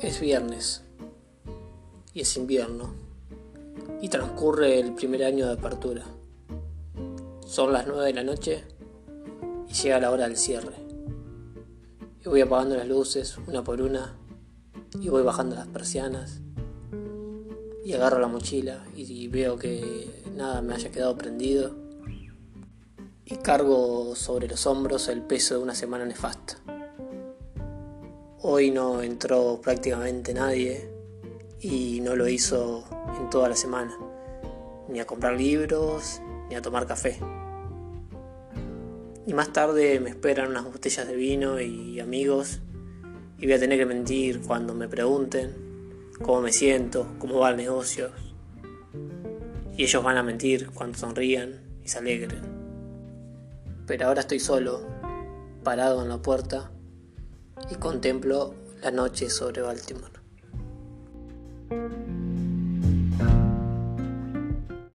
Es viernes y es invierno y transcurre el primer año de apertura. Son las 9 de la noche y llega la hora del cierre. Y voy apagando las luces una por una y voy bajando las persianas y agarro la mochila y veo que nada me haya quedado prendido y cargo sobre los hombros el peso de una semana nefasta. Hoy no entró prácticamente nadie y no lo hizo en toda la semana, ni a comprar libros, ni a tomar café. Y más tarde me esperan unas botellas de vino y amigos y voy a tener que mentir cuando me pregunten cómo me siento, cómo va el negocio. Y ellos van a mentir cuando sonrían y se alegren. Pero ahora estoy solo, parado en la puerta y contemplo la noche sobre Baltimore.